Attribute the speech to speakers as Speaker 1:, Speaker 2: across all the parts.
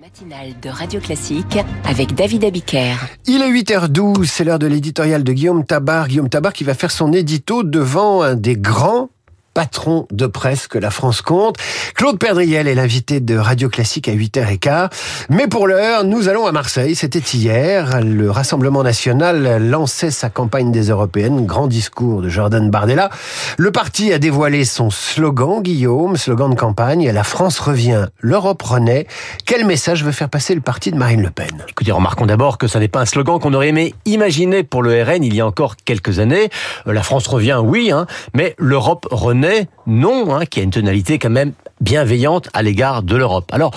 Speaker 1: matinale de Radio Classique avec David Abiker.
Speaker 2: Il est 8h12, c'est l'heure de l'éditorial de Guillaume Tabar. Guillaume Tabar qui va faire son édito devant un des grands patron de presse que la France compte. Claude Perdriel est l'invité de Radio Classique à 8h15. Mais pour l'heure, nous allons à Marseille. C'était hier. Le Rassemblement National lançait sa campagne des Européennes. Grand discours de Jordan Bardella. Le parti a dévoilé son slogan, Guillaume, slogan de campagne. La France revient, l'Europe renaît. Quel message veut faire passer le parti de Marine Le Pen?
Speaker 3: Écoutez, remarquons d'abord que ça n'est pas un slogan qu'on aurait aimé imaginer pour le RN il y a encore quelques années. Euh, la France revient, oui, hein, mais l'Europe renaît non, hein, qui a une tonalité quand même bienveillante à l'égard de l'Europe. Alors,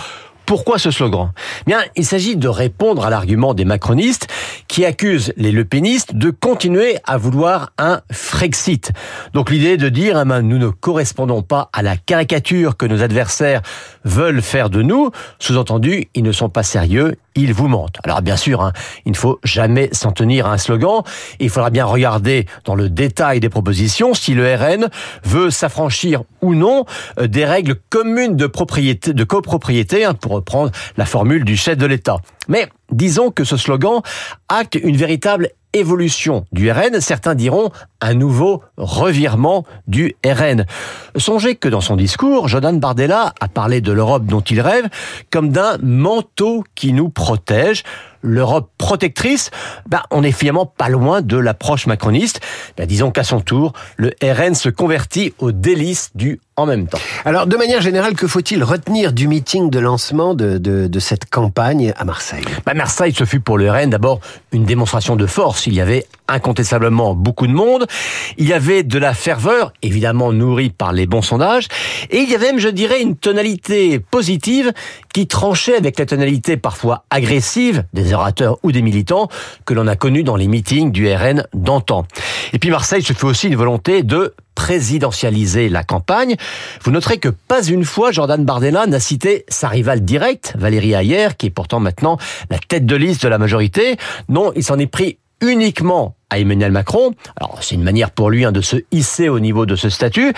Speaker 3: pourquoi ce slogan? Bien, il s'agit de répondre à l'argument des macronistes qui accusent les lepénistes de continuer à vouloir un Frexit. Donc l'idée de dire eh ben, nous ne correspondons pas à la caricature que nos adversaires veulent faire de nous, sous-entendu ils ne sont pas sérieux, ils vous mentent. Alors bien sûr, hein, il ne faut jamais s'en tenir à un slogan. Il faudra bien regarder dans le détail des propositions si le RN veut s'affranchir ou non euh, des règles communes de propriété, de copropriété, hein, pour reprendre la formule du chef de l'État. Mais disons que ce slogan acte une véritable évolution du RN, certains diront un nouveau revirement du RN. Songez que dans son discours, Jordan Bardella a parlé de l'Europe dont il rêve comme d'un manteau qui nous protège. L'Europe protectrice, bah, on est finalement pas loin de l'approche macroniste. Bah, disons qu'à son tour, le RN se convertit au délice du en même temps.
Speaker 2: Alors, de manière générale, que faut-il retenir du meeting de lancement de, de, de cette campagne à Marseille?
Speaker 3: Bah, Marseille, ce fut pour le RN d'abord une démonstration de force. Il y avait incontestablement beaucoup de monde. Il y avait de la ferveur, évidemment nourrie par les bons sondages. Et il y avait même, je dirais, une tonalité positive qui tranchait avec la tonalité parfois agressive des orateurs ou des militants que l'on a connus dans les meetings du RN d'antan. Et puis Marseille, ce fut aussi une volonté de présidentialiser la campagne. Vous noterez que pas une fois Jordan Bardella n'a cité sa rivale directe, Valérie Ayer, qui est pourtant maintenant la tête de liste de la majorité. Non, il s'en est pris uniquement à Emmanuel Macron. Alors c'est une manière pour lui hein, de se hisser au niveau de ce statut,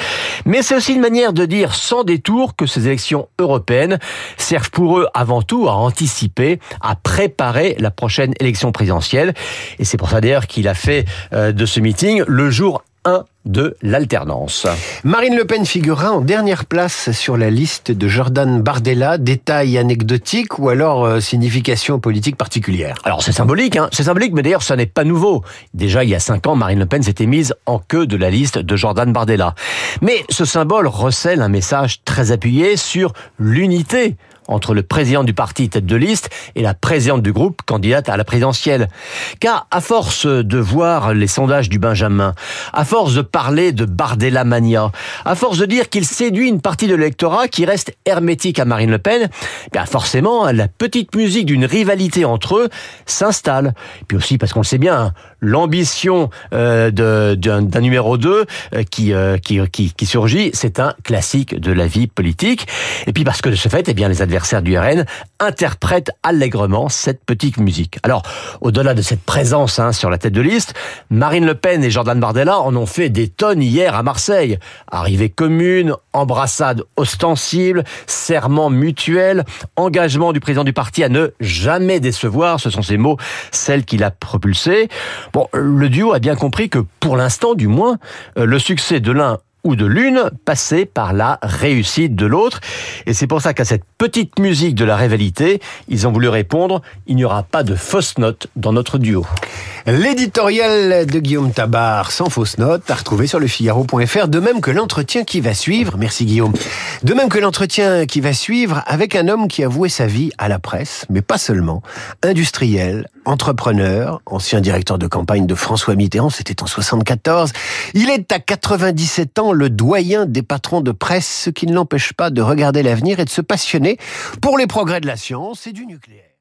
Speaker 3: mais c'est aussi une manière de dire sans détour que ces élections européennes servent pour eux avant tout à anticiper, à préparer la prochaine élection présidentielle. Et c'est pour ça d'ailleurs qu'il a fait euh, de ce meeting le jour 1 de l'alternance.
Speaker 2: Marine Le Pen figurera en dernière place sur la liste de Jordan Bardella. Détail anecdotique ou alors euh, signification politique particulière?
Speaker 3: Alors c'est symbolique, hein c'est symbolique, mais d'ailleurs ça n'est pas nouveau. Déjà il y a cinq ans, Marine Le Pen s'était mise en queue de la liste de Jordan Bardella. Mais ce symbole recèle un message très appuyé sur l'unité entre le président du parti tête de liste et la présidente du groupe candidate à la présidentielle. Car à force de voir les sondages du Benjamin, à force de parler de Bardella mania, à force de dire qu'il séduit une partie de l'électorat qui reste hermétique à Marine Le Pen, bien forcément la petite musique d'une rivalité entre eux s'installe. Puis aussi parce qu'on le sait bien, l'ambition euh, d'un numéro 2 euh, qui, euh, qui, qui, qui surgit, c'est un classique de la vie politique. Et puis parce que de ce fait, eh bien les adversaires du RN interprètent allègrement cette petite musique. Alors, au-delà de cette présence hein, sur la tête de liste, Marine Le Pen et Jordan Bardella en ont fait des tonnes hier à Marseille. Arrivée commune, embrassade ostensible, serment mutuel, engagement du président du parti à ne jamais décevoir, ce sont ces mots, celles qu'il a propulsées. Bon, le duo a bien compris que pour l'instant, du moins, euh, le succès de l'un ou de l'une passait par la réussite de l'autre. Et c'est pour ça qu'à cette petite musique de la rivalité, ils ont voulu répondre, il n'y aura pas de fausse note dans notre duo.
Speaker 2: L'éditorial de Guillaume Tabar, sans fausse note, à retrouver sur le Figaro.fr, de même que l'entretien qui va suivre, merci Guillaume, de même que l'entretien qui va suivre avec un homme qui a voué sa vie à la presse, mais pas seulement, industriel, entrepreneur, ancien directeur de campagne de François Mitterrand, c'était en 74. Il est à 97 ans le doyen des patrons de presse, ce qui ne l'empêche pas de regarder l'avenir et de se passionner pour les progrès de la science et du nucléaire.